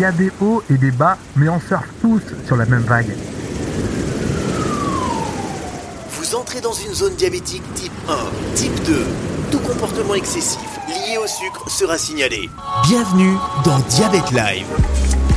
y a des hauts et des bas, mais on surfe tous sur la même vague. Vous entrez dans une zone diabétique type 1, type 2. Tout comportement excessif lié au sucre sera signalé. Bienvenue dans Diabète Live.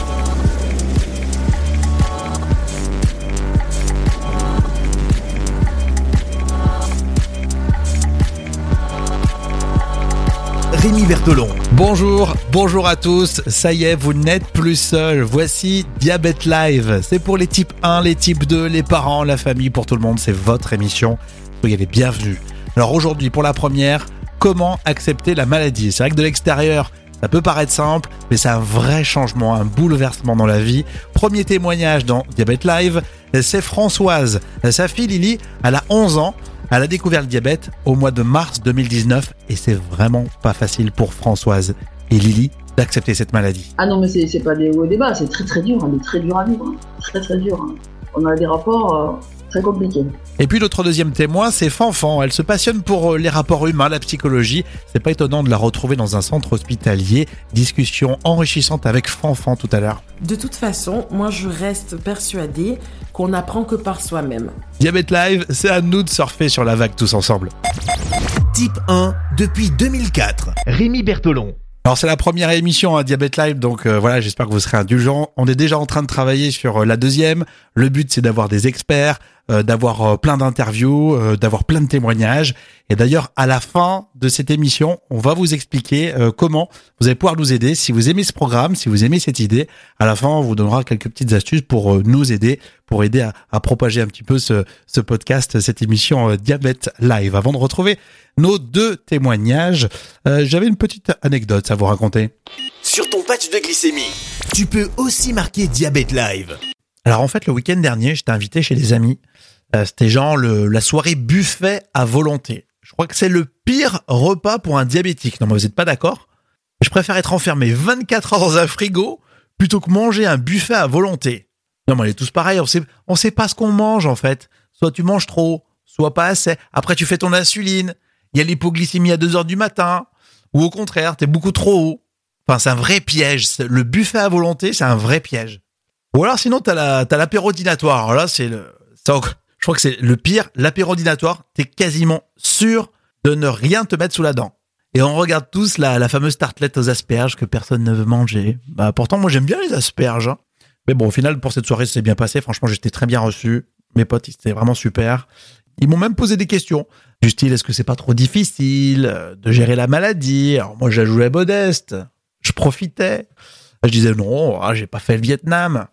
Rémi Bertolon. Bonjour, bonjour à tous. Ça y est, vous n'êtes plus seul. Voici Diabète Live. C'est pour les types 1, les types 2, les parents, la famille, pour tout le monde. C'est votre émission. Soyez les bienvenus. Alors aujourd'hui, pour la première, comment accepter la maladie? C'est vrai que de l'extérieur, ça peut paraître simple, mais c'est un vrai changement, un bouleversement dans la vie. Premier témoignage dans Diabète Live, c'est Françoise. Sa fille Lily, elle a 11 ans. Elle a découvert le diabète au mois de mars 2019 et c'est vraiment pas facile pour Françoise et Lily d'accepter cette maladie. Ah non, mais c'est pas des hauts bas, c'est très très dur, c'est hein, très dur à vivre, hein. très très dur. Hein. On a des rapports euh, très. Et puis notre deuxième témoin, c'est Fanfan. Elle se passionne pour euh, les rapports humains, la psychologie. C'est pas étonnant de la retrouver dans un centre hospitalier. Discussion enrichissante avec Fanfan tout à l'heure. De toute façon, moi je reste persuadée qu'on n'apprend que par soi-même. Diabète Live, c'est à nous de surfer sur la vague tous ensemble. Type 1 depuis 2004. Rémi Bertolon. Alors c'est la première émission à Diabète Live, donc euh, voilà, j'espère que vous serez indulgents. On est déjà en train de travailler sur euh, la deuxième. Le but c'est d'avoir des experts, d'avoir euh, plein d'interviews, euh, d'avoir plein de témoignages. Et d'ailleurs, à la fin de cette émission, on va vous expliquer comment vous allez pouvoir nous aider. Si vous aimez ce programme, si vous aimez cette idée, à la fin, on vous donnera quelques petites astuces pour nous aider, pour aider à, à propager un petit peu ce, ce podcast, cette émission Diabète Live. Avant de retrouver nos deux témoignages, j'avais une petite anecdote à vous raconter. Sur ton patch de glycémie, tu peux aussi marquer Diabète Live. Alors en fait, le week-end dernier, j'étais invité chez des amis. Euh, c'était genre le, la soirée buffet à volonté. Je crois que c'est le pire repas pour un diabétique. Non, mais vous n'êtes pas d'accord? Je préfère être enfermé 24 heures dans un frigo plutôt que manger un buffet à volonté. Non, mais on est tous pareils. On sait, on sait pas ce qu'on mange en fait. Soit tu manges trop, soit pas assez. Après, tu fais ton insuline. Il y a l'hypoglycémie à 2 heures du matin. Ou au contraire, t'es beaucoup trop haut. Enfin, c'est un vrai piège. Le buffet à volonté, c'est un vrai piège. Ou alors sinon, t'as la, t'as l'apérodinatoire. Alors là, c'est le, je crois que c'est le pire. L'apérodinatoire, t'es quasiment sûr de ne rien te mettre sous la dent. Et on regarde tous la, fameuse tartelette aux asperges que personne ne veut manger. Bah, pourtant, moi, j'aime bien les asperges. Hein. Mais bon, au final, pour cette soirée, c'est bien passé. Franchement, j'étais très bien reçu. Mes potes, c'était vraiment super. Ils m'ont même posé des questions. Du style, est-ce que c'est pas trop difficile euh, de gérer la maladie? Moi, j'ai joué modeste. Je profitais. Je disais non, ah, j'ai pas fait le Vietnam.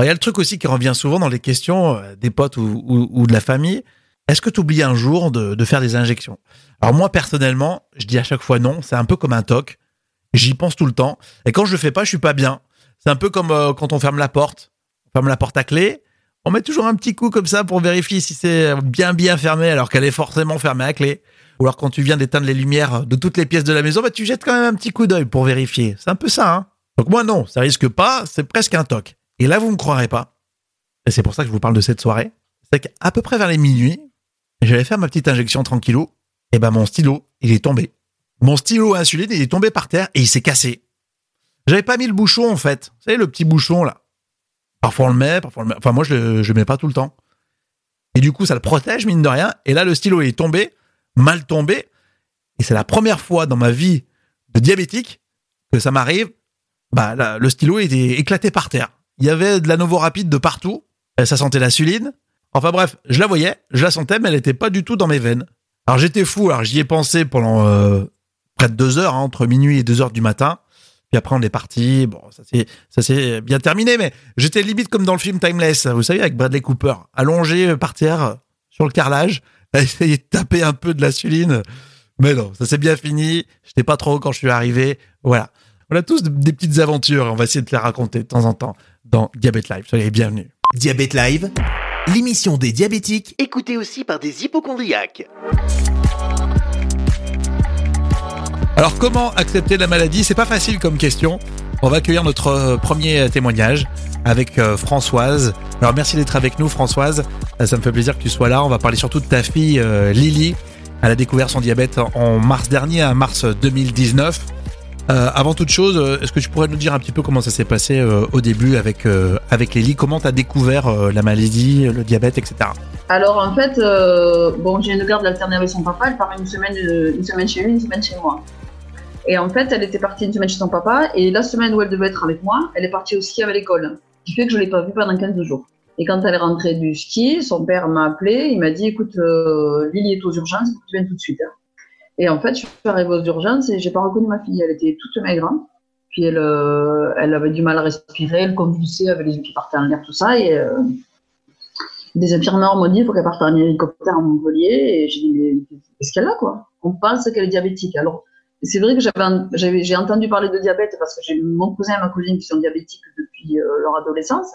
Il y a le truc aussi qui revient souvent dans les questions euh, des potes ou, de la famille. Est-ce que tu oublies un jour de, faire des injections? Alors moi personnellement, je dis à chaque fois non. C'est un peu comme un toc. J'y pense tout le temps. Et quand je le fais pas, je suis pas bien. C'est un peu comme euh, quand on ferme la porte. On ferme la porte à clé. On met toujours un petit coup comme ça pour vérifier si c'est bien bien fermé alors qu'elle est forcément fermée à clé. Ou alors quand tu viens d'éteindre les lumières de toutes les pièces de la maison, bah, tu jettes quand même un petit coup d'œil pour vérifier. C'est un peu ça. Hein donc moi non, ça risque pas, c'est presque un toc. Et là, vous me croirez pas. Et c'est pour ça que je vous parle de cette soirée. C'est qu'à peu près vers les minuit, j'allais faire ma petite injection tranquillou. Et ben mon stylo, il est tombé. Mon stylo insuline, il est tombé par terre et il s'est cassé. J'avais pas mis le bouchon en fait. Vous savez le petit bouchon là. Parfois on le met, parfois on le met. Enfin moi je le, le mets pas tout le temps. Et du coup ça le protège mine de rien. Et là le stylo est tombé, mal tombé. Et c'est la première fois dans ma vie de diabétique que ça m'arrive bah, le stylo était éclaté par terre. Il y avait de la Novo Rapide de partout. Ça sentait l'insuline. Enfin bref, je la voyais, je la sentais, mais elle n'était pas du tout dans mes veines. Alors j'étais fou, alors j'y ai pensé pendant euh, près de deux heures, hein, entre minuit et deux heures du matin. Puis après on est parti. Bon, ça s'est bien terminé, mais j'étais limite comme dans le film Timeless, vous savez, avec Bradley Cooper, allongé par terre sur le carrelage, à essayer de taper un peu de l'insuline. Mais non, ça s'est bien fini. J'étais pas trop quand je suis arrivé. Voilà. On a tous des petites aventures. On va essayer de les raconter de temps en temps dans Diabète Live. Soyez bienvenus. Diabète Live, l'émission des diabétiques, écoutée aussi par des hypochondriaques. Alors comment accepter la maladie? C'est pas facile comme question. On va accueillir notre euh, premier témoignage avec euh, Françoise. Alors merci d'être avec nous Françoise. Euh, ça me fait plaisir que tu sois là. On va parler surtout de ta fille Lily. Elle a découvert son diabète en mars dernier, en mars 2019. Euh, avant toute chose, euh, est-ce que tu pourrais nous dire un petit peu comment ça s'est passé euh, au début avec, euh, avec Lélie Comment tu as découvert euh, la maladie, le diabète, etc. Alors en fait, euh, bon, j'ai une garde alternée avec son papa. Elle part une semaine, une semaine chez lui, une semaine chez moi. Et en fait, elle était partie une semaine chez son papa. Et la semaine où elle devait être avec moi, elle est partie au ski avec l'école. Ce qui fait que je l'ai pas vue pendant 15 jours. Et quand elle est rentrée du ski, son père m'a appelé. Il m'a dit, écoute, Lily est aux urgences, tu viennes tout de suite. hein. Et en fait, je suis arrivée aux urgences et j'ai pas reconnu ma fille. Elle était toute maigre. hein. Puis elle, euh, elle avait du mal à respirer, elle convulsait, avec les yeux qui partaient en l'air, tout ça. Et euh, des infirmières m'ont dit il faut qu'elle parte en hélicoptère à Montpellier. Et j'ai dit mais qu'est-ce qu'elle a quoi? On pense qu'elle est diabétique. Alors c'est vrai que j'ai entendu parler de diabète parce que j'ai mon cousin et ma cousine qui sont diabétiques depuis euh, leur adolescence.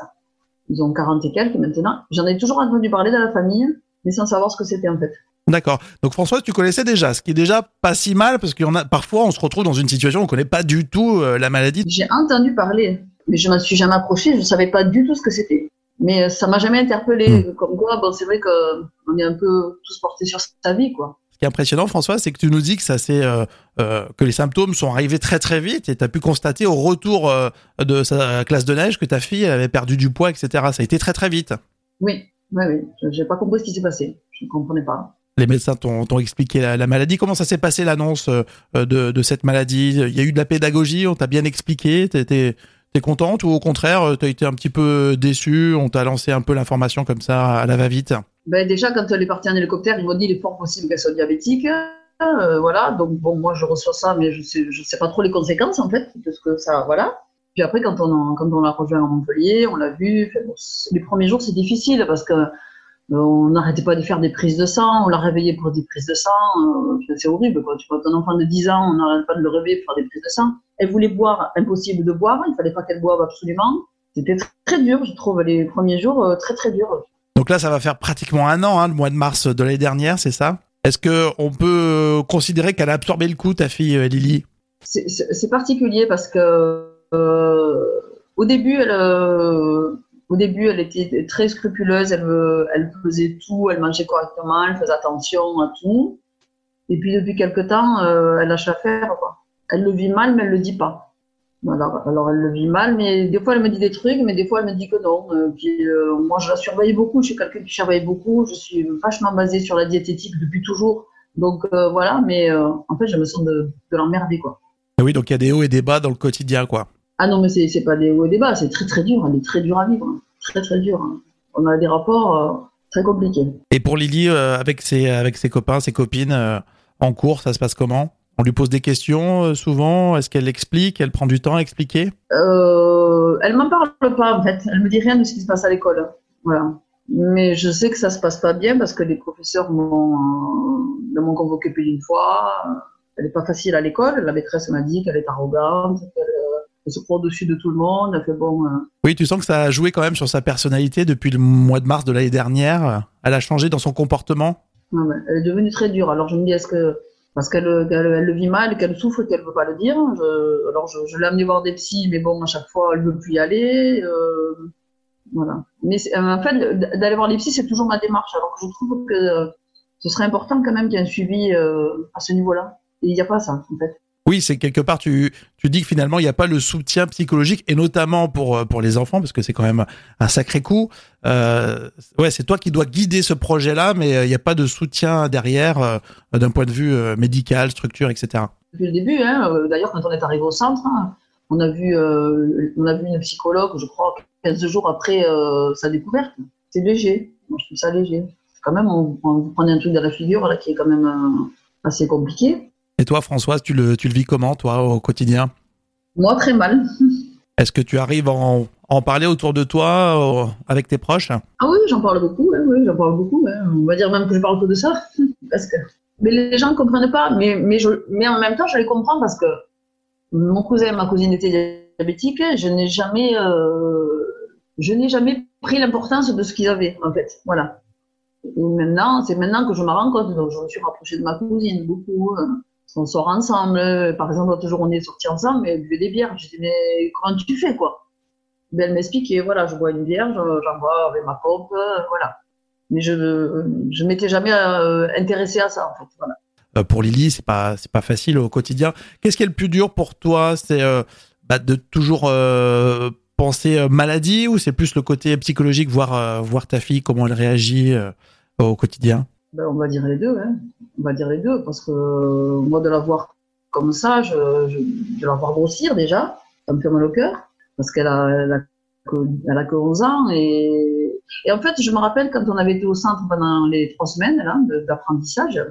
Ils ont 40 et quelques maintenant. J'en ai toujours entendu parler dans la famille, mais sans savoir ce que c'était en fait. D'accord. Donc Françoise, tu connaissais déjà, ce qui est déjà pas si mal parce qu'il y en a parfois on se retrouve dans une situation où on connaît pas du tout euh, la maladie. J'ai entendu parler, mais je ne me suis jamais approchée, je ne savais pas du tout ce que c'était. Mais euh, ça m'a jamais interpellée. Comme quoi, bon, c'est vrai qu'on est un peu tous portés sur sa vie, quoi. Ce qui est impressionnant, François, c'est que tu nous dis que ça c'est euh, euh, que les symptômes sont arrivés très très vite et tu as pu constater au retour euh, de sa classe de neige que ta fille avait perdu du poids, etc. Ça a été très très vite. Oui, oui, oui. Je n'ai pas compris ce qui s'est passé. Je ne comprenais pas. Les médecins t'ont expliqué la, la maladie. Comment ça s'est passé l'annonce euh, de, cette maladie? Il y a eu de la pédagogie, on t'a bien expliqué. T'es contente ou au contraire euh, t'as été un petit peu déçue On t'a lancé un peu l'information comme ça à la va-vite? Ben, déjà, quand elle est partie en hélicoptère, ils m'ont dit il est fort possible qu'elle soit diabétique. Euh, voilà, donc bon, moi je reçois ça, mais je je sais pas trop les conséquences en fait de ce que ça, voilà. Puis après, quand on, quand l'a rejoint à Montpellier, on l'a vu. les premiers jours, c'est difficile parce que on n'arrêtait pas de faire des prises de sang, on l'a réveillé pour des prises de sang. euh, c'est horrible, quoi. Tu vois, ton enfant de 10 ans, on n'arrête pas de le réveiller pour faire des prises de sang. Elle voulait boire, impossible de boire, il fallait pas qu'elle boive absolument. C'était tr- très dur, je trouve, les premiers jours, euh, très très dur. Donc là, ça va faire pratiquement un an, hein, le mois de mars de l'année dernière, c'est ça? Est-ce que on peut considérer qu'elle a absorbé le coup, ta fille euh, Lily? C'est- particulier parce que euh, au début, elle, euh, au début, elle était très scrupuleuse. Elle, faisait tout, elle mangeait correctement, elle faisait attention à tout. Et puis depuis quelque temps, euh, elle lâche l'affaire. Elle le vit mal, mais elle le dit pas. Alors, alors elle le vit mal, mais des fois elle me dit des trucs, mais des fois elle me dit que non. Euh, puis euh, moi je la surveille beaucoup, je suis quelqu'un qui surveille beaucoup, je suis vachement basée sur la diététique depuis toujours. Donc voilà, mais en fait je me sens de, de l'emmerder. Ah Oui, donc il y a des hauts et des bas dans le quotidien, quoi. Ah non, mais c'est pas des hauts et des bas, c'est très très dur, elle est très dure à vivre, hein. très très dur. hein. On a des rapports euh, très compliqués. Et pour Lily, euh, avec ses avec ses copains, ses copines euh, en cours, ça se passe comment? On lui pose des questions souvent? Est-ce qu'elle explique? Elle prend du temps à expliquer? Elle m'en parle pas en fait, elle me dit rien de ce qui se passe à l'école. Voilà. Mais je sais que ça se passe pas bien parce que les professeurs m'ont convoqué plus d'une fois. Elle est pas facile à l'école. La maîtresse m'a dit qu'elle est arrogante, qu'elle elle se croit au-dessus de tout le monde. Elle fait bon. euh, Oui, tu sens que ça a joué quand même sur sa personnalité depuis le mois de mars de l'année dernière. Elle a changé dans son comportement. Elle est devenue très dure. Alors je me dis, est-ce que parce qu'elle qu'elle, elle le vit mal, qu'elle souffre, et qu'elle veut pas le dire. Je, alors je, je l'ai amenée voir des psys, mais bon, à chaque fois, elle veut plus y aller. euh, voilà. Mais c'est- en fait, d'aller voir les psys, c'est toujours ma démarche. Alors que je trouve que euh, ce serait important quand même qu'il y ait un suivi euh, à ce niveau-là. Et il n'y a pas ça, en fait. Oui, c'est quelque part, tu, tu dis que finalement, il n'y a pas le soutien psychologique, et notamment pour, euh, pour les enfants, parce que c'est quand même un sacré coup. Euh, ouais, c'est toi qui dois guider ce projet-là, mais euh, il n'y a pas de soutien derrière d'un point de vue médical, structure, etc. Depuis le début, hein, d'ailleurs, quand on est arrivé au centre, hein, on a vu, on a vu une psychologue, je crois, 15 jours après sa découverte. C'est léger. Moi, je trouve ça léger. Quand même, on, on vous prenez un truc dans la figure là qui est quand même assez compliqué. Et toi, Françoise, tu le, tu le vis comment, toi, au quotidien? Moi, très mal. Est-ce que tu arrives à en, parler autour de toi, euh, avec tes proches? Ah oui, j'en parle beaucoup. hein, oui, j'en parle beaucoup. hein. On va dire même que je parle que de ça, parce que. Mais les gens ne comprennent pas. Mais mais je, mais en même temps, je les comprends parce que mon cousin et ma cousine étaient diabétiques. Je n'ai jamais, euh, je n'ai jamais pris l'importance de ce qu'ils avaient en fait. Voilà. Et maintenant, c'est maintenant que je me rends compte. Donc, je me suis rapprochée de ma cousine beaucoup. euh, On sort ensemble. Par exemple, l'autre on est sortis ensemble, elle buvait des bières. Je dis, mais comment tu fais, quoi? Ben, Elle m'expliquait, voilà, je bois une bière, je- j'en bois avec ma pompe, euh, voilà. Mais je ne m'étais jamais euh, intéressée à ça, en fait. Euh, pour Lily, c'est pas pas facile au quotidien. Qu'est-ce qui est le plus dur pour toi? C'est euh, bah, de toujours penser maladie ou c'est plus le côté psychologique, voir voir ta fille comment elle réagit au quotidien? Ben, on va dire les deux, hein. On va dire les deux, parce que euh, moi, de la voir comme ça, je, je, de la voir grossir déjà, ça me fait mal au cœur, parce qu'elle a, elle a, que, elle a que 11 ans. Et, et en fait, je me rappelle quand on avait été au centre pendant les trois semaines là, d'apprentissage,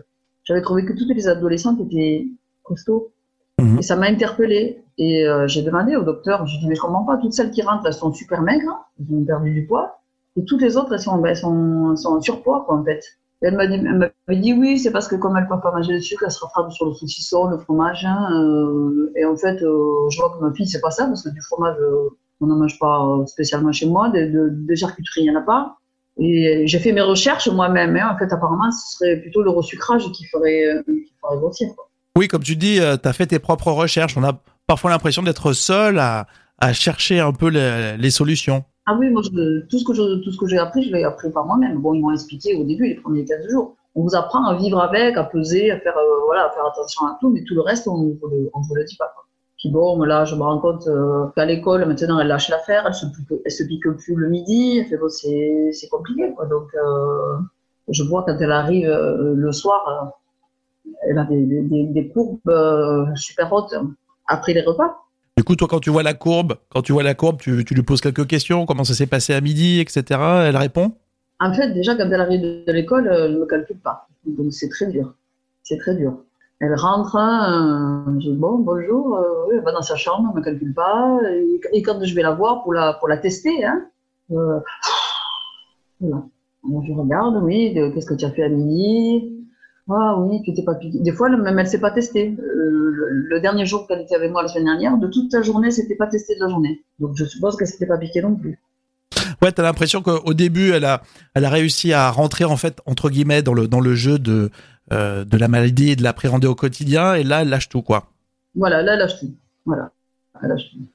j'avais trouvé que toutes les adolescentes étaient costauds. Mhm. Et ça m'a interpellée. Et euh, j'ai demandé au docteur, j'ai dit, mais je comprends pas, toutes celles qui rentrent, elles sont super maigres, elles ont perdu du poids. Et toutes les autres, elles sont, ben, elles sont, elles sont en surpoids, quoi, en fait. Elle m'avait dit oui, c'est parce que comme elle ne peut pas manger le sucre, elle se rattrape sur le saucisson, le fromage. hein, euh, et en fait, euh, je vois que ma fille, c'est pas ça, parce que du fromage, euh, on n'en mange pas euh, spécialement chez moi. De, de, de charcuterie, il n'y en a pas. Et j'ai fait mes recherches moi-même. Hein. En fait, apparemment, ce serait plutôt le resucrage qui ferait, qui grossir. Oui, comme tu dis, tu as fait tes propres recherches. On a parfois l'impression d'être seul à, chercher un peu les solutions. Ah oui, moi, je, tout ce que j'ai appris, je l'ai appris par moi-même. Bon, ils m'ont expliqué au début, les premiers 15 jours. On vous apprend à vivre avec, à peser, à faire, euh, voilà, à faire attention à tout, mais tout le reste, on ne vous, le- dit pas. Quoi. Puis bon, là, je me rends compte euh, qu'à l'école, maintenant, elle lâche l'affaire, elle se pique, se pique plus le midi. Elle fait, bon, c'est, compliqué, quoi. Donc, euh, je vois quand elle arrive euh, le soir, elle a des, des, des, courbes super hautes après les repas. Du coup, toi, quand tu vois la courbe, quand tu vois la courbe, tu, lui poses quelques questions. Comment ça s'est passé à midi, etc. Elle répond. En fait, déjà, quand elle arrive de, l'école, elle ne me calcule pas. Donc, c'est très dur. C'est très dur. Elle rentre, euh, je dis bon, bonjour, euh, elle va dans sa chambre, elle ne me calcule pas. Et, quand je vais la voir pour la, pour la tester, hein, euh, je regarde, oui, qu'est-ce que tu as fait à midi? Ah oui, tu t'es pas piqué. Des fois, même elle ne s'est pas testée. Euh, le, dernier jour qu'elle était avec moi la semaine dernière, de toute la journée, c'était pas testé de la journée. Donc, je suppose qu'elle s'était pas piquée non plus. Ouais, t'as l'impression qu'au début, elle a, elle a réussi à rentrer en fait entre guillemets dans le dans le jeu de euh, de la maladie et de l'appréhender au quotidien. Et là, elle lâche tout quoi. Voilà, là, elle lâche tout. Voilà, elle lâche tout.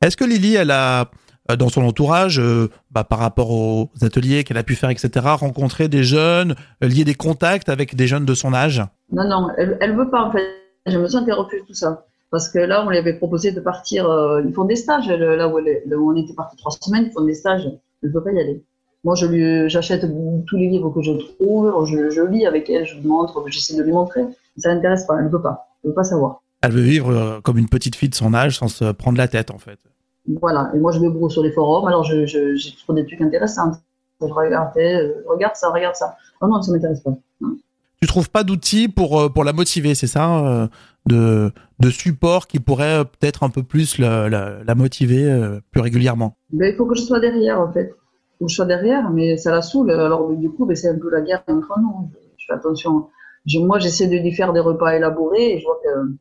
Est-ce que Lily, elle a dans son entourage, euh, bah, par rapport aux ateliers qu'elle a pu faire, etc., rencontré des jeunes, euh, lié des contacts avec des jeunes de son âge? Non, non, elle, elle veut pas en fait. Je me sens qu'elle refuse tout ça. Parce que là, on lui avait proposé de partir. euh, ils font des stages, là où, elle est- là où on était parti trois semaines, ils font des stages. Elle veut pas y aller. Moi, je lui, j'achète tous les livres que je trouve, je, je lis avec elle, je lui montre, j'essaie de lui montrer. Ça l'intéresse pas, elle veut pas. Elle veut pas savoir. Elle veut vivre euh, comme une petite fille de son âge sans se prendre la tête en fait. Voilà. Et moi, je me brouille sur les forums, alors je, je, j'ai toujours des trucs intéressants. Je regarde, euh, regarde ça, regarde ça. Oh non, ça m'intéresse pas. Tu trouves pas d'outils pour euh, pour la motiver, c'est ça, euh, de de support qui pourrait euh, peut-être un peu plus la, la, la motiver plus régulièrement? Ben, il faut que je sois derrière, en fait. Il faut que je sois derrière, mais ça la saoule. Alors, du coup, ben, c'est un peu la guerre entre nous. Je, je fais attention. Je- moi, j'essaie de lui faire des repas élaborés et je vois qu'il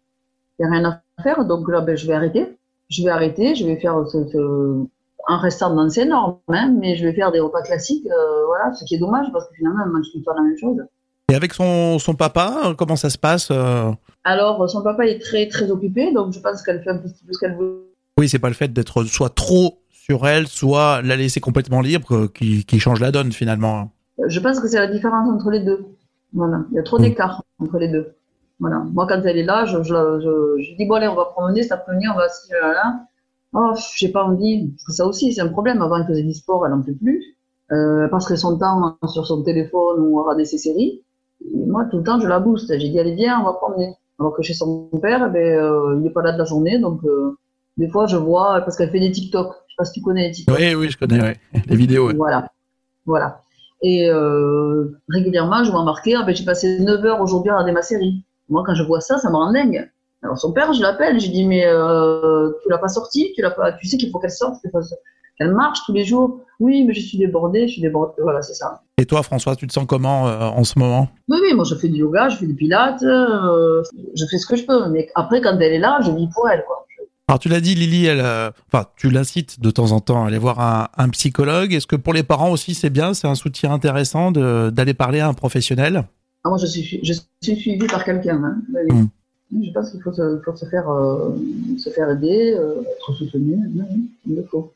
n'y a rien à faire. Donc là, ben, je vais arrêter. Je vais arrêter. Je vais faire ce, ce- en restant dans ses normes, hein, mais je vais faire des repas classiques. euh, voilà, ce qui est dommage parce que finalement, elle mange tout le temps la même chose. Et avec son son papa, comment ça se passe euh? Alors, son papa est très, très occupé, donc je pense qu'elle fait un petit peu ce qu'elle veut. Oui, c'est pas le fait d'être soit trop sur elle, soit la laisser complètement libre euh, qui qui change la donne finalement. Je pense que c'est la différence entre les deux. Voilà, il y a trop Mm. d'écart entre les deux. Voilà. Moi, quand elle est là, je, je, je, je dis bon allez, on va promener cet après-midi, on va se là, là. Oh, j'ai pas envie. Ça aussi, c'est un problème. Avant, elle faisait du sport, elle en peut plus. Euh, elle passerait son temps sur son téléphone ou à regarder ses séries. Et moi, tout le temps, je la booste. J'ai dit allez viens, on va promener. Alors que chez son père, eh ben, euh, il n'est pas là de la journée, donc euh, des fois, je vois parce qu'elle fait des TikTok. Je sais pas si tu connais les TikTok. Oui, oui, je connais ouais. les vidéos. ouais. Voilà. Voilà. Et euh, régulièrement, je vois marquer, ah ben, j'ai passé 9 heures aujourd'hui à regarder ma série. Moi, quand je vois ça, ça me rend dingue. Alors son père, je l'appelle, je dis, mais euh, tu l'as pas sortie, tu l'as pas, tu sais qu'il faut qu'elle sorte, qu'elle marche tous les jours. Oui, mais je suis débordée, je suis débordée. Voilà, c'est ça. Et toi, François, tu te sens comment euh, en ce moment? Oui, oui, moi je fais du yoga, je fais du pilates, euh, je fais ce que je peux. Mais après, quand elle est là, je vis pour elle, quoi. Alors tu l'as dit, Lily, elle, euh, enfin, tu l'incites de temps en temps à aller voir un, un psychologue. Est-ce que pour les parents aussi, c'est bien, c'est un soutien intéressant d'aller parler à un professionnel? Ah, moi, je suis, je suis suivie par quelqu'un. Hein. Mm. Je pense qu'il faut se, faut se faire, euh, se faire aider, euh, être soutenu. Il le faut.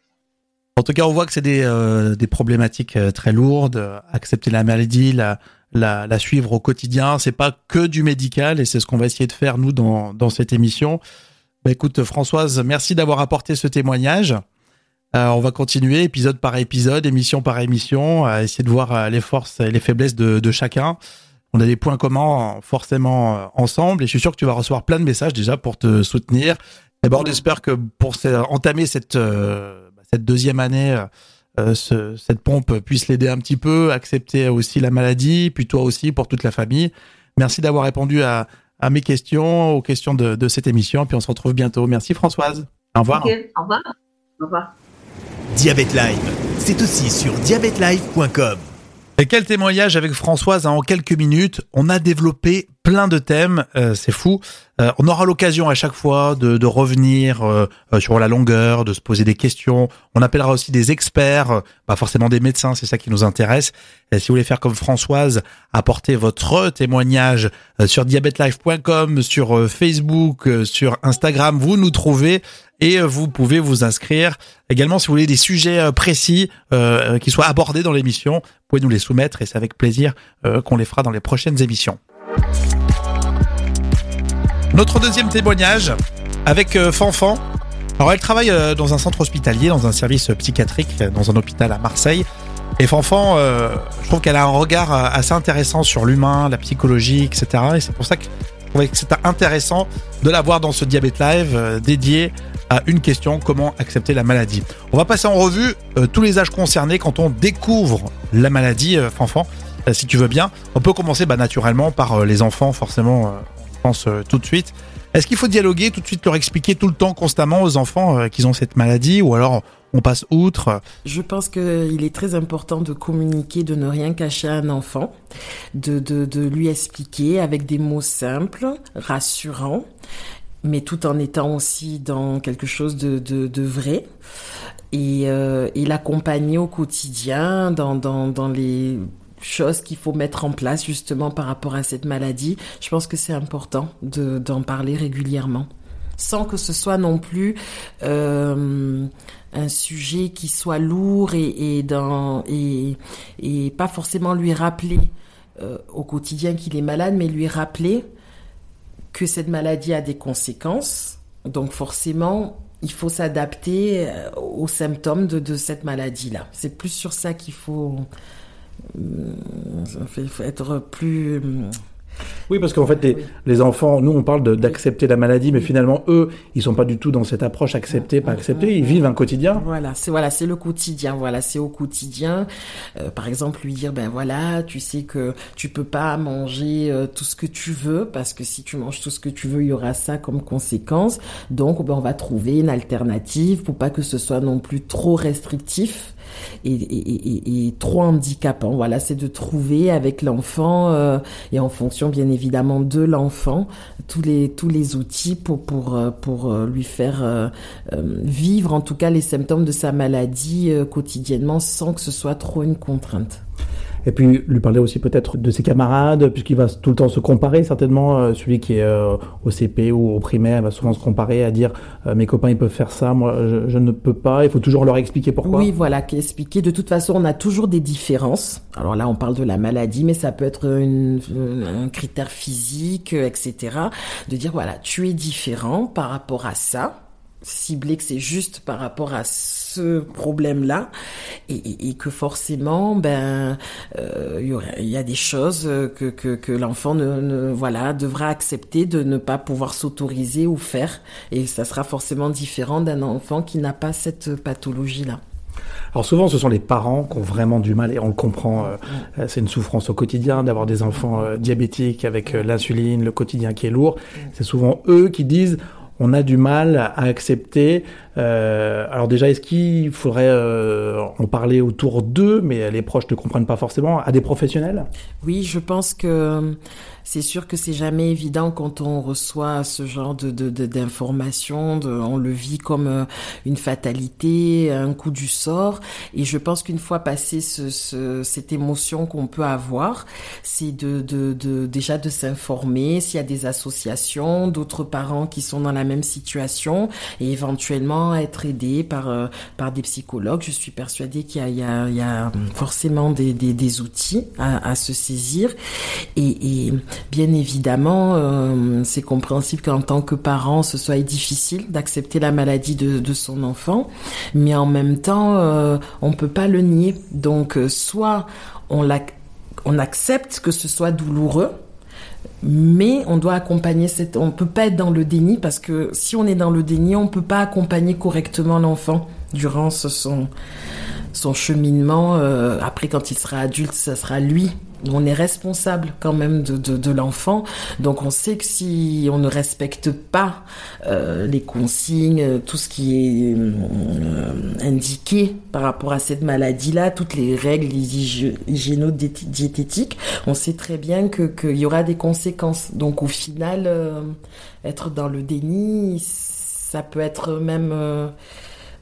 En tout cas, on voit que c'est des, euh, des problématiques très lourdes. Accepter la maladie, la, la, la suivre au quotidien. C'est pas que du médical et c'est ce qu'on va essayer de faire nous dans, dans cette émission. Bah, écoute Françoise, merci d'avoir apporté ce témoignage. Euh, on va continuer épisode par épisode, émission par émission, à essayer de voir les forces et les faiblesses de, de chacun. On a des points communs forcément euh, ensemble et je suis sûr que tu vas recevoir plein de messages déjà pour te soutenir. D'abord, on espère que pour entamer cette, euh, cette deuxième année, euh, ce, cette pompe puisse l'aider un petit peu, accepter aussi la maladie, puis toi aussi pour toute la famille. Merci d'avoir répondu à, à mes questions, aux questions de, de cette émission, puis on se retrouve bientôt. Merci Françoise. Au revoir. Au revoir. Au revoir. Diabète Live, c'est aussi sur diabètelive.com. Et quel témoignage avec Françoise hein, en quelques minutes. On a développé plein de thèmes, euh, c'est fou. Euh, on aura l'occasion à chaque fois de, de revenir euh, euh, sur la longueur, de se poser des questions. On appellera aussi des experts, euh, pas forcément des médecins, c'est ça qui nous intéresse. Si vous voulez faire comme Françoise, apporter votre témoignage euh, sur diabetelife.com, sur Facebook, sur Instagram, vous nous trouvez et vous pouvez vous inscrire. Également, si vous voulez des sujets précis euh, qui soient abordés dans l'émission, vous pouvez nous les soumettre et c'est avec plaisir qu'on les fera dans les prochaines émissions. Notre deuxième témoignage avec euh, Fanfan. Alors elle travaille euh, dans un centre hospitalier, dans un service psychiatrique, dans un hôpital à Marseille. Et Fanfan, euh, je trouve qu'elle a un regard assez intéressant sur l'humain, la psychologie, etc. Et c'est pour ça que je trouvais que c'était intéressant de la voir dans ce Diabète Live dédié à une question, comment accepter la maladie. On va passer en revue tous les âges concernés quand on découvre la maladie, Fanfan, si tu veux bien. On peut commencer bah, naturellement par les enfants, forcément, euh, tout de suite. Est-ce qu'il faut dialoguer, tout de suite leur expliquer tout le temps, constamment aux enfants euh, qu'ils ont cette maladie, ou alors on passe outre Je pense qu'il est très important de communiquer, de ne rien cacher à un enfant, de, lui expliquer avec des mots simples, rassurants, mais tout en étant aussi dans quelque chose de, vrai. Et, euh, l'accompagner au quotidien dans les choses qu'il faut mettre en place justement par rapport à cette maladie. Je pense que c'est important de, d'en parler régulièrement sans que ce soit non plus euh, un sujet qui soit lourd et, et, et, pas forcément lui rappeler euh, au quotidien qu'il est malade, mais lui rappeler que cette maladie a des conséquences. Donc forcément, il faut s'adapter euh, aux symptômes de, de cette maladie-là. C'est plus sur ça qu'il faut, il faut être plus... euh, Oui, parce qu'en fait, les, Oui. les enfants, nous, on parle d'accepter la maladie, mais finalement, eux, ils sont pas du tout dans cette approche accepter, pas accepter. Ils vivent un quotidien. Voilà, c'est voilà, c'est le quotidien. Voilà, c'est au quotidien. Euh, par exemple, lui dire ben voilà, tu sais que tu peux pas manger euh, tout ce que tu veux parce que si tu manges tout ce que tu veux, il y aura ça comme conséquence. Donc, ben, on va trouver une alternative pour pas que ce soit non plus trop restrictif. Et, et, et, trop handicapant. Voilà, c'est de trouver avec l'enfant euh, et en fonction bien évidemment de l'enfant tous les tous les outils pour pour euh, pour euh, lui faire vivre en tout cas les symptômes de sa maladie quotidiennement sans que ce soit trop une contrainte. Et puis, lui parler aussi peut-être de ses camarades, puisqu'il va tout le temps se comparer, certainement. Euh, celui qui est euh, au CP ou au primaire, va souvent se comparer à dire euh, mes copains, ils peuvent faire ça, moi, je, ne peux pas. Il faut toujours leur expliquer pourquoi. Oui, voilà, qu'expliquer. De toute façon, on a toujours des différences. Alors là, on parle de la maladie, mais ça peut être un critère physique, etc. De dire, voilà, tu es différent par rapport à ça. Cibler que c'est juste par rapport à ce problème-là et, et- et que forcément, ben, euh, il y, a des choses que, que, que l'enfant ne, ne- voilà, devra accepter de ne pas pouvoir s'autoriser ou faire. Et ça sera forcément différent d'un enfant qui n'a pas cette pathologie-là. Alors souvent, ce sont les parents qui ont vraiment du mal et on le comprend. euh, euh, c'est une souffrance au quotidien d'avoir des enfants euh, diabétiques avec euh, l'insuline, le quotidien qui est lourd. C'est souvent eux qui disent on a du mal à accepter. Euh, alors déjà, est-ce qu'il faudrait euh, en parler autour d'eux, mais les proches ne comprennent pas forcément, à des professionnels? Oui, je pense que c'est sûr que c'est jamais évident quand on reçoit ce genre de d'informations. De, on le vit comme euh, une fatalité, un coup du sort. Et je pense qu'une fois passé ce, ce- cette émotion qu'on peut avoir, c'est de, de, de déjà de s'informer s'il y a des associations, d'autres parents qui sont dans la même situation et éventuellement être aidé par euh, par des psychologues. Je suis persuadée qu'il y y y a forcément des, des, des outils à, à, se saisir et, et bien évidemment euh, c'est compréhensible qu'en tant que parent ce soit difficile d'accepter la maladie de, de, son enfant, mais en même temps euh, on peut pas le nier. Donc soit on, on accepte que ce soit douloureux mais on doit accompagner cette on peut pas être dans le déni parce que si on est dans le déni on peut pas accompagner correctement l'enfant durant son son cheminement euh, après quand il sera adulte ça sera lui on est responsable quand même de, de, l'enfant. Donc on sait que si on ne respecte pas euh, les consignes, tout ce qui est euh, indiqué par rapport à cette maladie-là, toutes les règles hygiéno-diététiques, on sait très bien que qu'il y aura des conséquences. Donc au final, euh, être dans le déni, ça peut être même euh,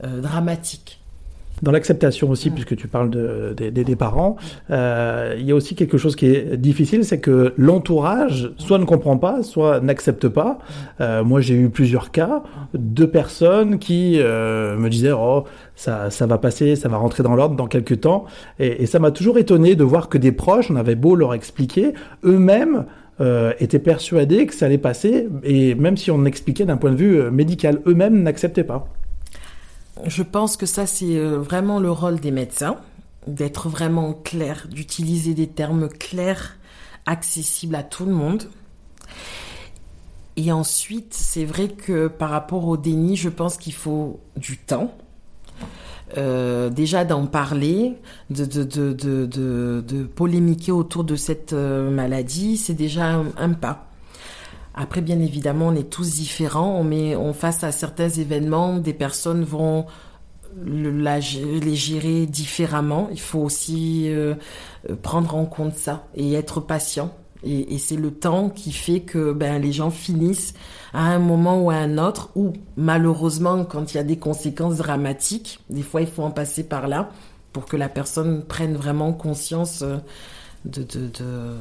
euh, dramatique. Dans l'acceptation aussi, puisque tu parles de, de, de des parents, euh, il y a aussi quelque chose qui est difficile, c'est que l'entourage soit ne comprend pas, soit n'accepte pas. Euh, moi, j'ai eu plusieurs cas de personnes qui euh, me disaient oh ça ça va passer, ça va rentrer dans l'ordre dans quelques temps, et, ça m'a toujours étonné de voir que des proches, on avait beau leur expliquer, eux-mêmes étaient persuadés que ça allait passer, et même si on expliquait d'un point de vue médical, eux-mêmes n'acceptaient pas. Je pense que ça, c'est vraiment le rôle des médecins, d'être vraiment clair, d'utiliser des termes clairs, accessibles à tout le monde. Et ensuite, c'est vrai que par rapport au déni, je pense qu'il faut du temps. Euh, déjà d'en parler, de, polémiquer autour de cette maladie, c'est déjà un pas. Après, bien évidemment, on est tous différents. On met, on face à certains événements, des personnes vont les gérer différemment. Il faut aussi euh, prendre en compte ça et être patient. Et, c'est le temps qui fait que ben, les gens finissent à un moment ou à un autre, ou malheureusement, quand il y a des conséquences dramatiques, des fois il faut en passer par là pour que la personne prenne vraiment conscience de, de, de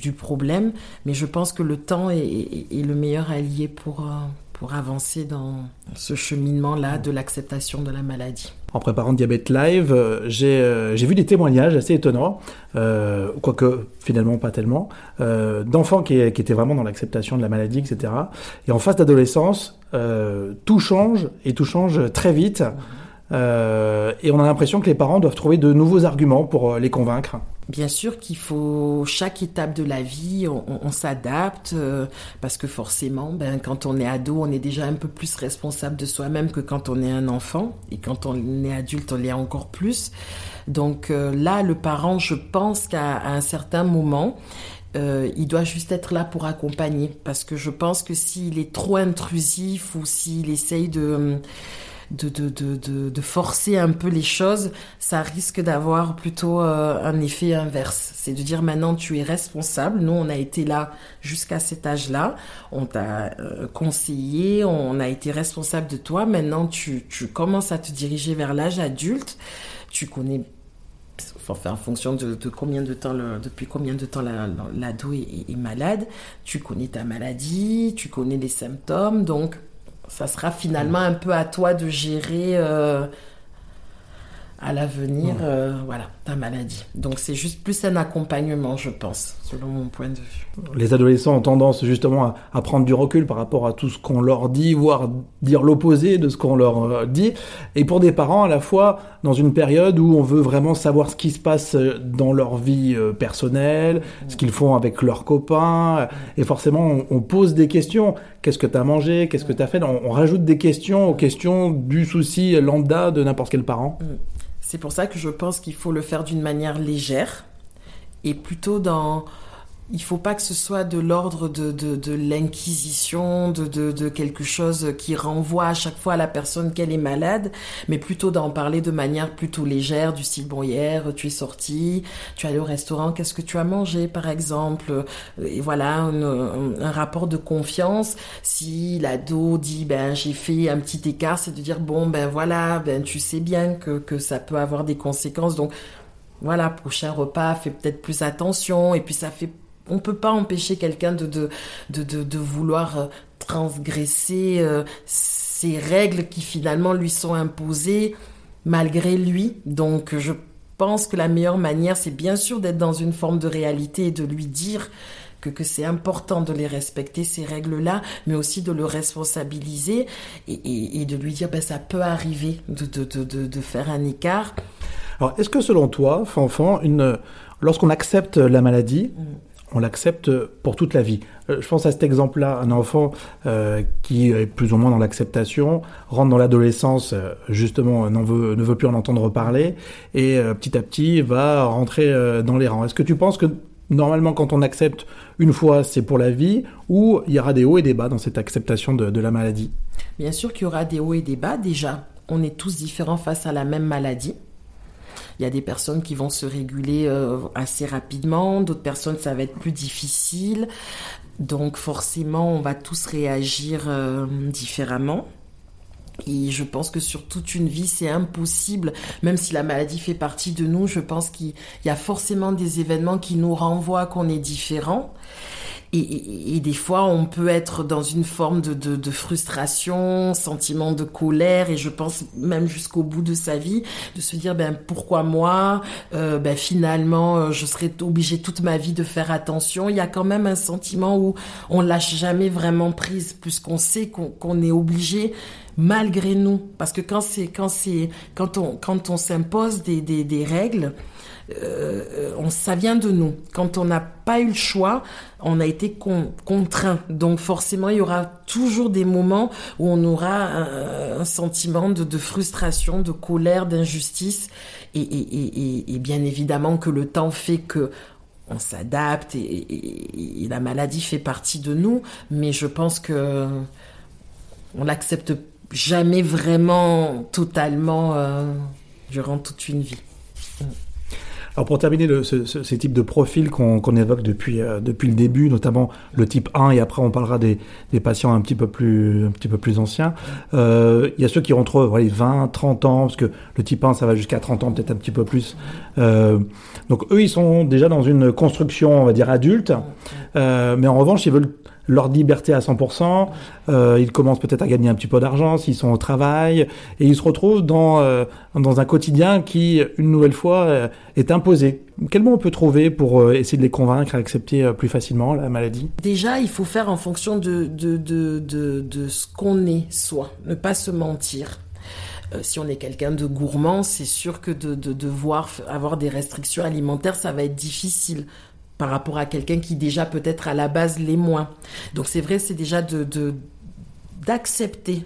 du problème, mais je pense que le temps est, le meilleur allié pour, euh, pour avancer dans ce cheminement-là de l'acceptation de la maladie. En préparant Diabète Live, euh, j'ai euh, vu des témoignages assez étonnants, euh, quoique finalement pas tellement, d'enfants qui, qui, étaient vraiment dans l'acceptation de la maladie, etc. Et en phase d'adolescence, tout change et tout change très vite. Et on a l'impression que les parents doivent trouver de nouveaux arguments pour les convaincre. Bien sûr qu'il faut chaque étape de la vie, on, s'adapte euh, parce que forcément, ben quand on est ado, on est déjà un peu plus responsable de soi-même que quand on est un enfant et quand on est adulte, on l'est encore plus. Donc euh, là, le parent, je pense qu'à un certain moment, euh, il doit juste être là pour accompagner parce que je pense que s'il est trop intrusif ou s'il essaye de de, de, de, de, forcer un peu les choses, ça risque d'avoir plutôt euh, un effet inverse. C'est de dire maintenant tu es responsable. Nous, on a été là jusqu'à cet âge-là. On t'a euh, conseillé, on a été responsable de toi. Maintenant, tu, tu commences à te diriger vers l'âge adulte. Tu connais enfin, en fonction de, combien de temps, depuis combien de temps l'ado la, la, est, malade, tu connais ta maladie, tu connais les symptômes, donc ça sera finalement un peu à toi de gérer euh, à l'avenir euh, voilà, maladie. Donc c'est juste plus un accompagnement, je pense, selon mon point de vue. Les adolescents ont tendance justement à, à prendre du recul par rapport à tout ce qu'on leur dit, voire dire l'opposé de ce qu'on leur euh, dit. Et pour des parents, à la fois dans une période où on veut vraiment savoir ce qui se passe dans leur vie personnelle, mmh. ce qu'ils font avec leurs copains. Et forcément, on, on pose des questions. Qu'est-ce que tu as mangé? Qu'est-ce que tu as fait? On, on, rajoute des questions aux questions du souci lambda de n'importe quel parent. C'est pour ça que je pense qu'il faut le faire d'une manière légère et plutôt dans il faut pas que ce soit de l'ordre de, de, de l'inquisition, de, de, de, quelque chose qui renvoie à chaque fois à la personne qu'elle est malade, mais plutôt d'en parler de manière plutôt légère, du style bon hier tu es sorti, tu es allé au restaurant, qu'est-ce que tu as mangé par exemple, et voilà un, un, un rapport de confiance. Si l'ado dit ben j'ai fait un petit écart, c'est de dire bon ben voilà ben tu sais bien que que ça peut avoir des conséquences. Donc voilà prochain repas fais peut-être plus attention. Et puis ça fait on peut pas empêcher quelqu'un de de, de, de, de vouloir euh, transgresser euh, ces règles qui finalement lui sont imposées malgré lui. Donc je pense que la meilleure manière, c'est bien sûr d'être dans une forme de réalité et de lui dire que, que c'est important de les respecter, ces règles-là, mais aussi de le responsabiliser et, et, et de lui dire, ben, ça peut arriver de, de, de, de faire un écart. Alors, est-ce que selon toi, Fanfan, une, lorsqu'on accepte la maladie, mm on l'accepte pour toute la vie. Euh, je pense à cet exemple-là, un enfant euh, qui est plus ou moins dans l'acceptation, rentre dans l'adolescence, euh, justement, ne veut plus en entendre parler, et petit à petit va rentrer dans les rangs. Est-ce que tu penses que normalement, quand on accepte une fois, c'est pour la vie, ou il y aura des hauts et des bas dans cette acceptation de, de la maladie? Bien sûr qu'il y aura des hauts et des bas. Déjà, on est tous différents face à la même maladie. Il y a des personnes qui vont se réguler euh, assez rapidement, d'autres personnes ça va être plus difficile. Donc forcément, on va tous réagir euh, différemment. Et je pense que sur toute une vie, c'est impossible, même si la maladie fait partie de nous, je pense qu'il y a forcément des événements qui nous renvoient qu'on est différent. Et, des fois, on peut être dans une forme de, frustration, sentiment de colère, et je pense même jusqu'au bout de sa vie, de se dire ben pourquoi moi euh, Ben finalement, euh, je serais obligée toute ma vie de faire attention. Il y a quand même un sentiment où on lâche jamais vraiment prise, puisqu'on sait qu'on qu est obligé malgré nous, parce que quand c'est quand c'est quand on quand on s'impose des, des, règles euh, on, ça vient de nous. Quand on n'a pas eu le choix, on a été con, contraint. Donc forcément, il y aura toujours des moments où on aura un, sentiment de, de, frustration, de colère, d'injustice. Et, et, et, bien évidemment que le temps fait que on s'adapte et, la maladie fait partie de nous. Mais je pense que on l'accepte jamais vraiment totalement euh, durant toute une vie. Alors pour terminer ce, ce, ces types de profils qu'on qu évoque depuis, euh, depuis le début, notamment le type 1, et après on parlera des, des patients un petit peu plus, un petit peu plus anciens, euh, il y a ceux qui ont entre voilà, 20, 30 ans, parce que le type 1 ça va jusqu'à 30 ans, peut-être un petit peu plus. Euh, donc eux ils sont déjà dans une construction, on va dire, adulte, euh, mais en revanche ils veulent leur liberté à 100%. Euh, ils commencent peut-être à gagner un petit peu d'argent s'ils sont au travail et ils se retrouvent dans euh, dans un quotidien qui une nouvelle fois euh, est imposé. Quel mot on peut trouver pour euh, essayer de les convaincre à accepter euh, plus facilement la maladie? Déjà, il faut faire en fonction de de de de, de ce qu'on est soi, ne pas se mentir. Euh, si on est quelqu'un de gourmand, c'est sûr que de, de devoir avoir des restrictions alimentaires, ça va être difficile par rapport à quelqu'un qui déjà peut-être à la base l'est moins. Donc c'est vrai, c'est déjà de d'accepter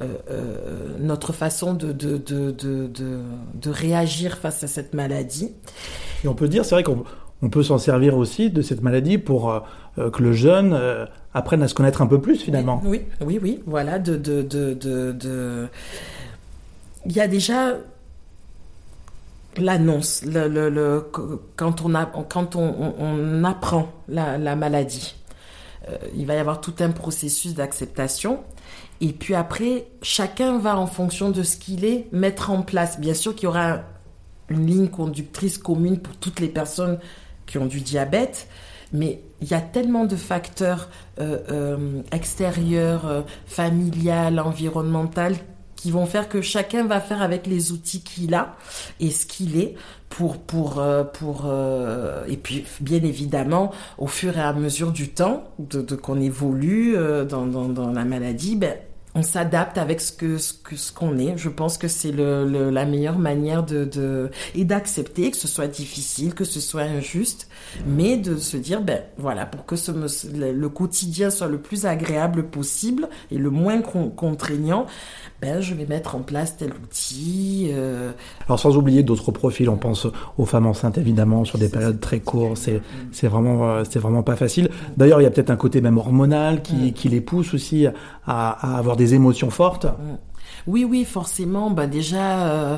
euh, euh, notre façon de, de, de, de, de réagir face à cette maladie. Et on peut dire, c'est vrai qu'on on peut s'en servir aussi de cette maladie pour euh, que le jeune apprenne à se connaître un peu plus finalement. Oui, oui, oui, voilà. De, de... Il y a déjà l'annonce, le, le, quand on, a, quand on, on, apprend la, la maladie. Euh, il va y avoir tout un processus d'acceptation. Et puis après, chacun va, en fonction de ce qu'il est, mettre en place. Bien sûr qu'il y aura une ligne conductrice commune pour toutes les personnes qui ont du diabète, mais il y a tellement de facteurs euh, euh, extérieurs, familial, environnemental qui vont faire que chacun va faire avec les outils qu'il a et ce qu'il est pour pour euh, pour euh, et puis bien évidemment au fur et à mesure du temps de, qu'on évolue euh, dans, dans, dans la maladie ben on s'adapte avec ce que ce que ce qu'on est. Je pense que c'est le, le, la meilleure manière de, de et d'accepter que ce soit difficile, que ce soit injuste, mais de se dire ben voilà pour que ce le quotidien soit le plus agréable possible et le moins contraignant. Ben, je vais mettre en place tel outil. Euh... Alors sans oublier d'autres profils, on pense aux femmes enceintes évidemment sur des périodes très courtes. C'est c'est vraiment c'est vraiment pas facile. D'ailleurs, il y a peut-être un côté même hormonal qui, qui les pousse aussi à, à avoir des émotions fortes. Oui, oui, forcément. Ben déjà, euh,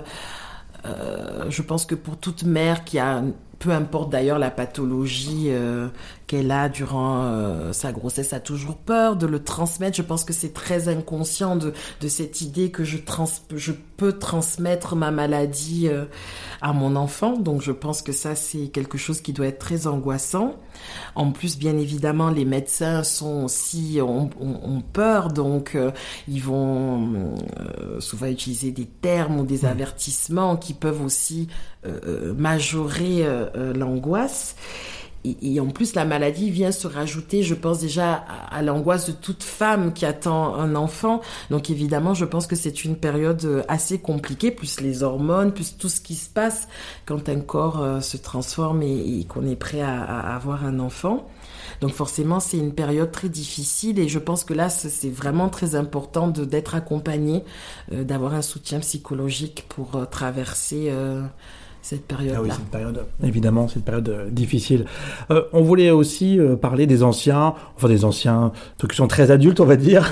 euh, je pense que pour toute mère qui a peu importe d'ailleurs la pathologie euh, qu'elle a durant euh, sa grossesse, a toujours peur de le transmettre. Je pense que c'est très inconscient de, de cette idée que je, trans, je peux transmettre ma maladie euh, à mon enfant. Donc je pense que ça, c'est quelque chose qui doit être très angoissant. En plus, bien évidemment, les médecins sont aussi ont, ont, peur, donc ils vont souvent utiliser des termes ou des mmh. avertissements qui peuvent aussi majorer l'angoisse. Et, en plus, la maladie vient se rajouter, je pense déjà à, l'angoisse de toute femme qui attend un enfant. Donc évidemment, je pense que c'est une période euh, assez compliquée, plus les hormones, plus tout ce qui se passe quand un corps euh, se transforme et, qu'on est prêt à, avoir un enfant. Donc forcément, c'est une période très difficile et je pense que là, c'est vraiment très important d'être accompagné, euh, d'avoir un soutien psychologique pour traverser cette période-là. Ah oui, cette période, évidemment, cette période euh, difficile. Euh, on voulait aussi euh, parler des anciens, enfin des anciens, ceux qui sont très adultes, on va dire,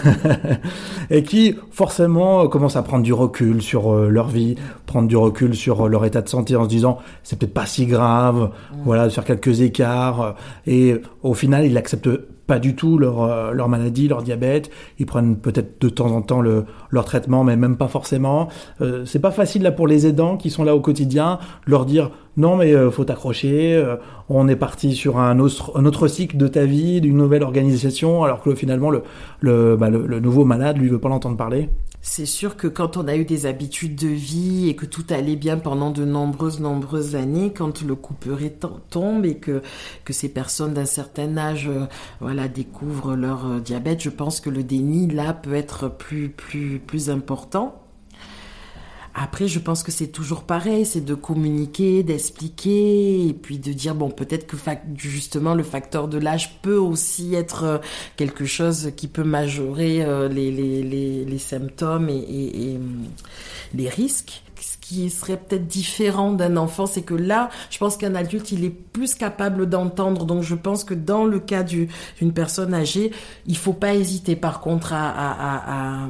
et qui forcément commencent à prendre du recul sur leur vie, prendre du recul sur leur état de santé en se disant c'est peut-être pas si grave, voilà, de faire quelques écarts, et au final, ils acceptent pas du tout leur, euh, leur maladie, leur diabète. Ils prennent peut-être de temps en temps le, leur traitement, mais même pas forcément. Euh, c'est pas facile là pour les aidants qui sont là au quotidien, leur dire non mais euh, faut t'accrocher, euh, on est parti sur un autre, un autre cycle de ta vie, d'une nouvelle organisation, alors que finalement le, le, bah, le, le nouveau malade lui veut pas l'entendre parler. C'est sûr que quand on a eu des habitudes de vie et que tout allait bien pendant de nombreuses, nombreuses années, quand le couperet tombe et que, que ces personnes d'un certain âge euh, voilà, découvrent leur euh, diabète, je pense que le déni, là, peut être plus, plus, plus important. Après, je pense que c'est toujours pareil, c'est de communiquer, d'expliquer, et puis de dire, bon, peut-être que justement le facteur de l'âge peut aussi être euh, quelque chose qui peut majorer euh, les, les, les, symptômes et, et les risques ce qui serait peut-être différent d'un enfant, c'est que là, je pense qu'un adulte, il est plus capable d'entendre. Donc, je pense que dans le cas d'une personne âgée, il faut pas hésiter, par contre, à, à, à,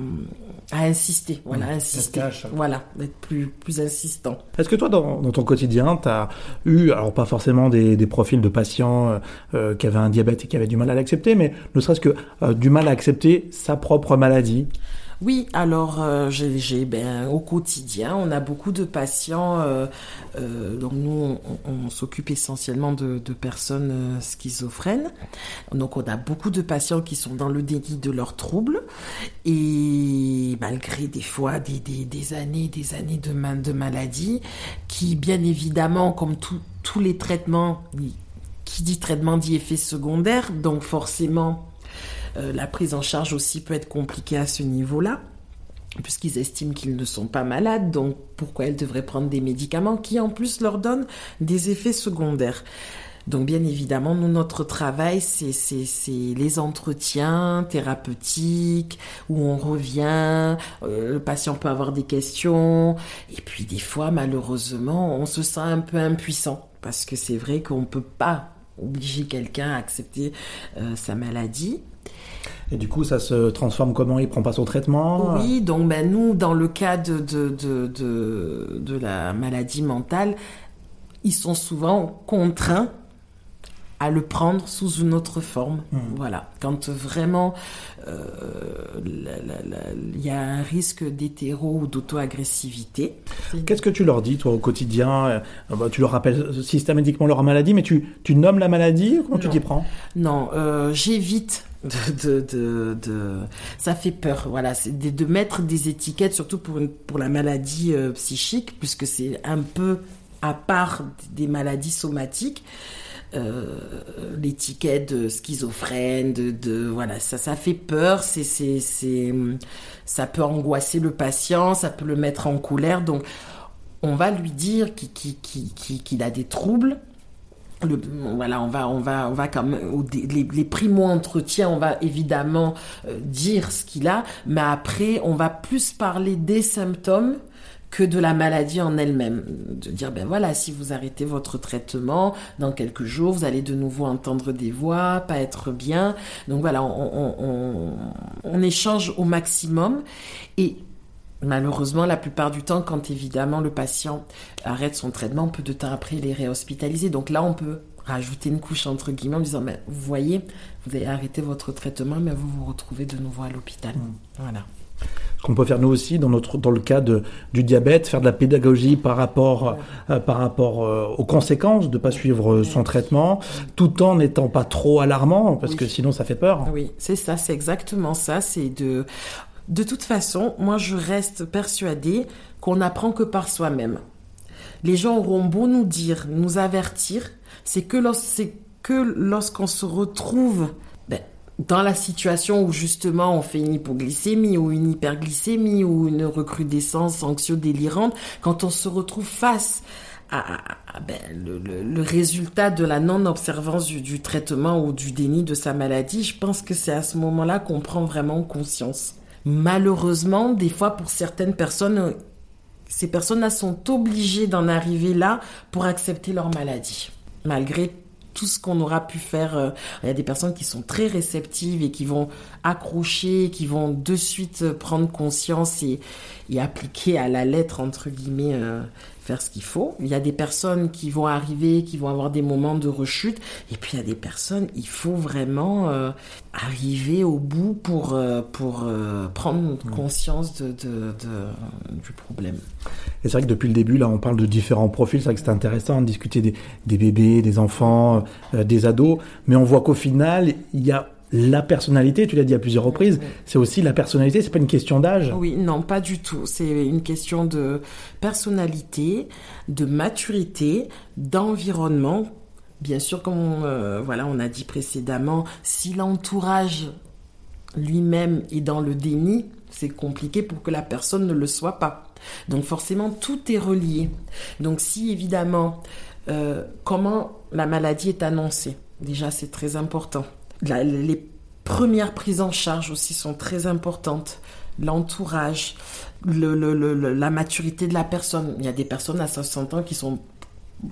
à insister. Voilà, insister. Voilà, d'être plus, plus insistant. Est-ce que toi, dans, dans ton quotidien, tu as eu, alors pas forcément des, des profils de patients euh, euh, qui avaient un diabète et qui avaient du mal à l'accepter, mais ne serait-ce que euh, du mal à accepter sa propre maladie? Oui, alors euh, j'ai ben, au quotidien, on a beaucoup de patients. Euh, euh, donc nous, on, s'occupe essentiellement de, personnes schizophrènes. Donc on a beaucoup de patients qui sont dans le déni de leurs troubles et malgré des fois des, des, années, des années de, de maladie, qui bien évidemment, comme tous les traitements, qui dit traitement dit effet secondaire, donc forcément euh, la prise en charge aussi peut être compliquée à ce niveau-là puisqu'ils estiment qu'ils ne sont pas malades, donc pourquoi elles devraient prendre des médicaments qui en plus leur donnent des effets secondaires. Donc bien évidemment, notre travail, c'est, les entretiens thérapeutiques où on revient, euh, le patient peut avoir des questions, et puis des fois, malheureusement, on se sent un peu impuissant, parce que c'est vrai qu'on ne peut pas obliger quelqu'un à accepter euh, sa maladie. Et du coup, ça se transforme comment? Il prend pas son traitement? Oui, donc ben, nous, dans le cas de, de, de, de, la maladie mentale, ils sont souvent contraints à le prendre sous une autre forme. Hmm. Voilà. Quand vraiment euh, il y a un risque d'hétéro ou d'auto-agressivité. Qu'est-ce que tu leur dis, toi, au quotidien? Euh, bah, Tu leur rappelles systématiquement leur maladie, mais tu, tu nommes la maladie? Comment tu t'y prends? Non, euh, j'évite de, de, de, ça fait peur voilà c'est de, de, mettre des étiquettes surtout pour une, pour la maladie euh, psychique puisque c'est un peu à part des maladies somatiques l'étiquette de schizophrène de, voilà ça ça fait peur c'est c'est c'est ça peut angoisser le patient ça peut le mettre en colère. Donc on va lui dire qu'il qu'il qu'il a des troubles. Voilà, on va, on va, on va comme les, les primo entretiens, on va évidemment euh, dire ce qu'il a, mais après, on va plus parler des symptômes que de la maladie en elle-même. De dire, ben voilà, si vous arrêtez votre traitement, dans quelques jours, vous allez de nouveau entendre des voix, pas être bien. Donc voilà, on, on, on, échange au maximum. Et Malheureusement, la plupart du temps, quand évidemment le patient arrête son traitement, peu de temps après, il est réhospitalisé. Donc là, on peut rajouter une couche entre guillemets en disant mais vous voyez vous avez arrêté votre traitement mais vous vous retrouvez de nouveau à l'hôpital Mmh. voilà Ce qu'on peut faire nous aussi dans notre dans le cas de, du diabète, faire de la pédagogie par rapport euh, par rapport euh, aux conséquences de pas suivre euh, son traitement, tout en n'étant pas trop alarmant parce Oui. que sinon ça fait peur. Oui, c'est ça, c'est exactement ça. C'est de, de toute façon, moi je reste persuadée qu'on n'apprend que par soi-même. Les gens auront beau nous dire, nous avertir, c'est que, lors- c'est que lorsqu'on se retrouve dans la situation où justement on fait une hypoglycémie ou une hyperglycémie ou une recrudescence anxio-délirante, quand on se retrouve face à, ben, le, résultat de la non-observance du, du traitement ou du déni de sa maladie, je pense que c'est à ce moment-là qu'on prend vraiment conscience. Malheureusement, des fois, pour certaines personnes, ces personnes-là sont obligées d'en arriver là pour accepter leur maladie, malgré tout ce qu'on aura pu faire. euh, Il y a des personnes qui sont très réceptives et qui vont accrocher, qui vont de suite prendre conscience et, et appliquer à la lettre, entre guillemets, euh, faire ce qu'il faut. Il y a des personnes qui vont arriver, qui vont avoir des moments de rechute. Et puis il y a des personnes, il faut vraiment euh, arriver au bout pour, euh, pour euh, prendre conscience de, de- de- du problème. Et c'est vrai que depuis le début, là, on parle de différents profils. C'est vrai que c'est intéressant de discuter des, des bébés, des enfants, des ados. Mais on voit qu'au final, il y a la personnalité. Tu l'as dit à plusieurs reprises. C'est aussi la personnalité. C'est pas une question d'âge. Oui, non, pas du tout. C'est une question de personnalité, de maturité, d'environnement. Bien sûr, comme on, euh, voilà, on a dit précédemment, si l'entourage lui-même est dans le déni, c'est compliqué pour que la personne ne le soit pas. Donc forcément, tout est relié. Donc si évidemment, euh, comment la maladie est annoncée, déjà c'est très important. Les premières prises en charge aussi sont très importantes. L'entourage, le, le- le- la maturité de la personne. Il y a des personnes à 60 ans qui sont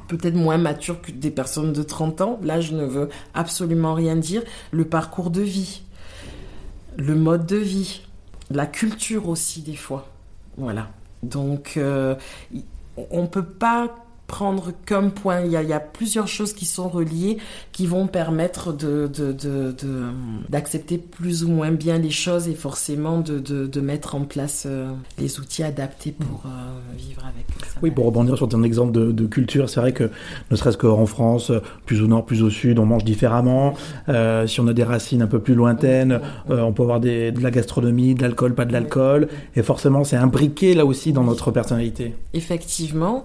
peut-être moins matures que des personnes de 30 ans. Là, je ne veux absolument rien dire. Le parcours de vie, le mode de vie, la culture aussi des fois. Voilà. Donc, euh, on ne peut pas prendre comme point. Il y, a, il y a plusieurs choses qui sont reliées qui vont permettre de, de, de- de- d'accepter plus ou moins bien les choses et forcément de, mettre en place euh, les outils adaptés pour euh, vivre avec ça. Oui, pour rebondir sur ton exemple de, culture, c'est vrai que ne serait-ce qu'en France, plus au nord, plus au sud, on mange différemment. Euh, si on a des racines un peu plus lointaines, on peut avoir des, de la gastronomie, de l'alcool, pas de l'alcool. Et forcément, c'est imbriqué là aussi dans notre personnalité. Effectivement,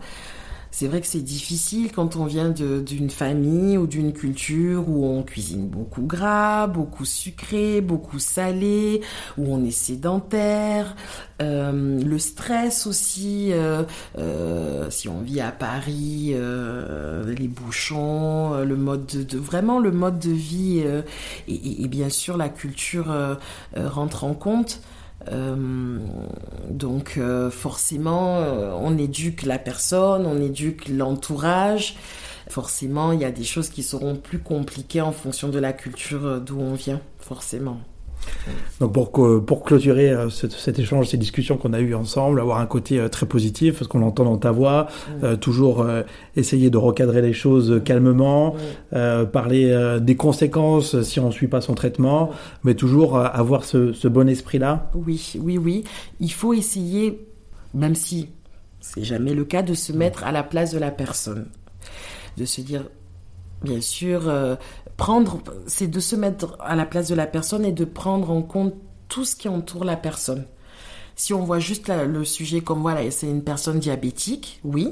c'est vrai que c'est difficile quand on vient d'une famille ou d'une culture où on cuisine beaucoup gras, beaucoup sucré, beaucoup salé, où on est sédentaire. Euh, le stress aussi, euh, euh, si on vit à Paris, les bouchons, le mode de, vraiment le mode de vie et, bien sûr la culture rentre en compte. Euh, donc euh, forcément, euh, on éduque la personne, on éduque l'entourage. Forcément, il y a des choses qui seront plus compliquées en fonction de la culture d'où on vient, forcément. Donc pour, pour clôturer euh, cet, cet échange, ces discussions qu'on a eues ensemble, avoir un côté euh, très positif, parce qu'on l'entend dans ta voix, euh, toujours euh, essayer de recadrer les choses calmement, euh, parler des conséquences si on ne suit pas son traitement, mais toujours avoir ce, ce bon esprit-là. Oui, oui, oui. Il faut essayer, même si c'est jamais le cas, de se mettre à la place de la personne. De se dire, bien sûr, euh, prendre, c'est de se mettre à la place de la personne et de prendre en compte tout ce qui entoure la personne. Si on voit juste le sujet comme voilà, c'est une personne diabétique, oui,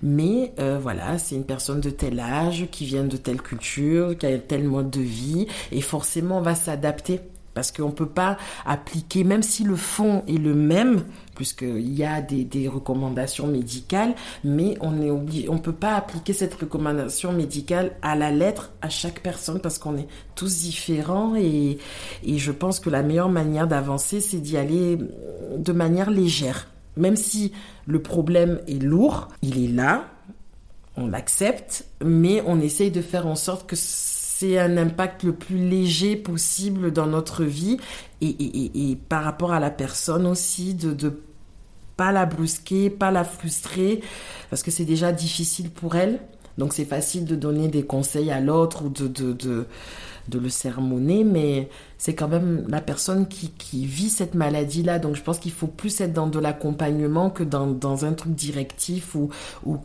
mais euh, voilà, c'est une personne de tel âge, qui vient de telle culture, qui a tel mode de vie, et forcément on va s'adapter. Parce qu'on ne peut pas appliquer, même si le fond est le même, puisqu'il y a des, recommandations médicales, mais on est obligé, on peut pas appliquer cette recommandation médicale à la lettre à chaque personne parce qu'on est tous différents et, et je pense que la meilleure manière d'avancer, c'est d'y aller de manière légère. Même si le problème est lourd, il est là, on l'accepte, mais on essaye de faire en sorte que c'est un impact le plus léger possible dans notre vie et, par rapport à la personne aussi, de, de pas la brusquer, pas la frustrer, parce que c'est déjà difficile pour elle. Donc c'est facile de donner des conseils à l'autre ou de, le sermonner, mais c'est quand même la personne qui, qui vit cette maladie-là. Donc je pense qu'il faut plus être dans de l'accompagnement que dans, dans un truc directif ou, ou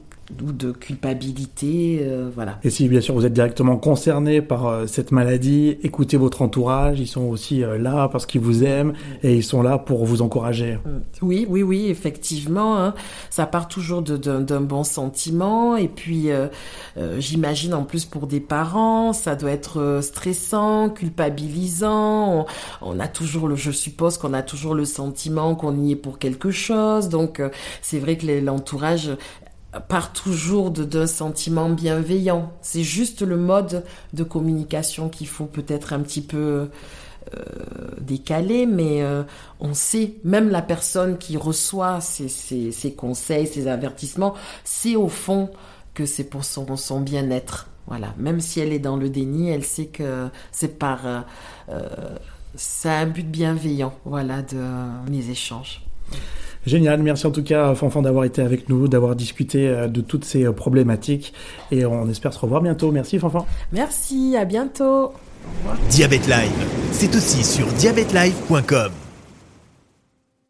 ou de culpabilité, euh, voilà. Et si bien sûr vous êtes directement concerné par euh, cette maladie, écoutez votre entourage, ils sont aussi euh, là parce qu'ils vous aiment et ils sont là pour vous encourager. Mm. Oui, oui, oui, effectivement, hein. ça part toujours d'un bon sentiment et puis j'imagine en plus pour des parents, ça doit être stressant, culpabilisant. On, on, a toujours le, je suppose qu'on a toujours le sentiment qu'on y est pour quelque chose, donc c'est vrai que l'entourage part toujours d'un sentiment bienveillant. C'est juste le mode de communication qu'il faut peut-être un petit peu euh, décaler, mais euh, on sait, même la personne qui reçoit ces, conseils, ces avertissements, c'est au fond que c'est pour son, son bien-être. Voilà, même si elle est dans le déni, elle sait que c'est par... Euh, euh c'est un but bienveillant, voilà, de mes échanges. Génial, merci en tout cas Fanfan d'avoir été avec nous, d'avoir discuté euh, de toutes ces euh, problématiques et on espère se revoir bientôt. Merci Fanfan. Merci, à bientôt. Diabète Live, c'est aussi sur diabetelive.com.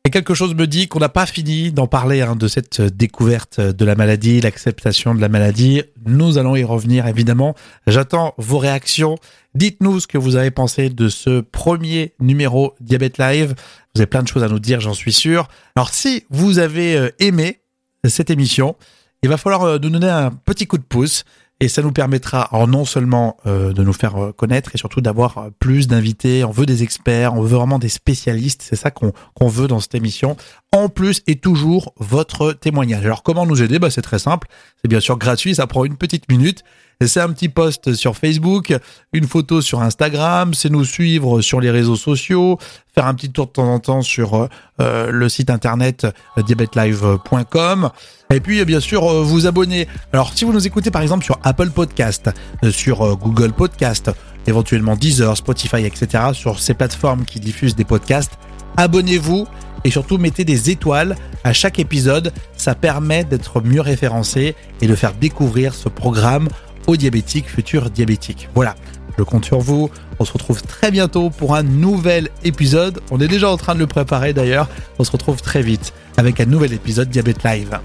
Et quelque chose me dit qu'on n'a pas fini d'en parler hein, de cette découverte de la maladie, l'acceptation de la maladie. Nous allons y revenir évidemment. J'attends vos réactions. Dites-nous ce que vous avez pensé de ce premier numéro Diabète Live. Vous avez plein de choses à nous dire, j'en suis sûr. Alors si vous avez euh, aimé cette émission, il va falloir euh, nous donner un petit coup de pouce. Et ça nous permettra non seulement euh, de nous faire connaître et surtout d'avoir plus d'invités. On veut des experts, on veut vraiment des spécialistes. C'est ça qu'on veut dans cette émission. En plus et toujours votre témoignage. Alors comment nous aider? Bah, C'est très simple. C'est bien sûr gratuit, ça prend une petite minute. C'est un petit post sur Facebook, une photo sur Instagram, c'est nous suivre sur les réseaux sociaux, faire un petit tour de temps en temps sur euh, le site internet euh, diabetelive.com et puis bien sûr euh, vous abonner. Alors si vous nous écoutez par exemple sur Apple Podcast, sur Google Podcast, éventuellement Deezer, Spotify, etc., sur ces plateformes qui diffusent des podcasts, abonnez-vous et surtout mettez des étoiles à chaque épisode. Ça permet d'être mieux référencé et de faire découvrir ce programme aux diabétiques, futurs diabétiques. Voilà, je compte sur vous. On se retrouve très bientôt pour un nouvel épisode. On est déjà en train de le préparer d'ailleurs. On se retrouve très vite avec un nouvel épisode Diabète Live.